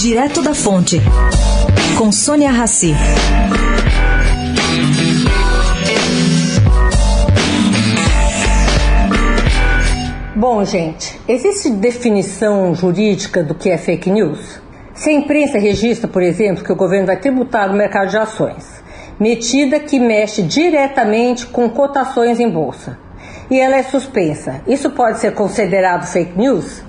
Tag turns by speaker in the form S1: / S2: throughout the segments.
S1: Direto da Fonte, com Sônia Rassi.
S2: Bom, gente, existe definição jurídica do que é fake news? Se a imprensa registra, por exemplo, que o governo vai tributar no mercado de ações, metida que mexe diretamente com cotações em bolsa, e ela é suspensa, isso pode ser considerado fake news?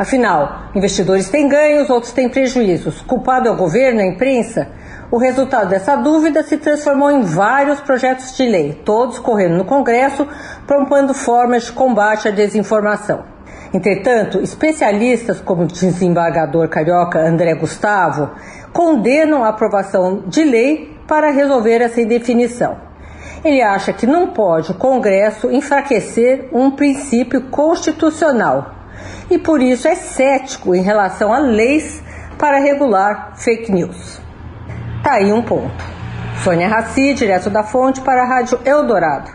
S2: Afinal, investidores têm ganhos, outros têm prejuízos. Culpado é o governo, a imprensa? O resultado dessa dúvida se transformou em vários projetos de lei, todos correndo no Congresso, propondo formas de combate à desinformação. Entretanto, especialistas como o desembargador carioca André Gustavo condenam a aprovação de lei para resolver essa indefinição. Ele acha que não pode o Congresso enfraquecer um princípio constitucional e por isso é cético em relação a leis para regular fake news. Tá aí um ponto. Sônia Raci, direto da fonte para a Rádio Eldorado.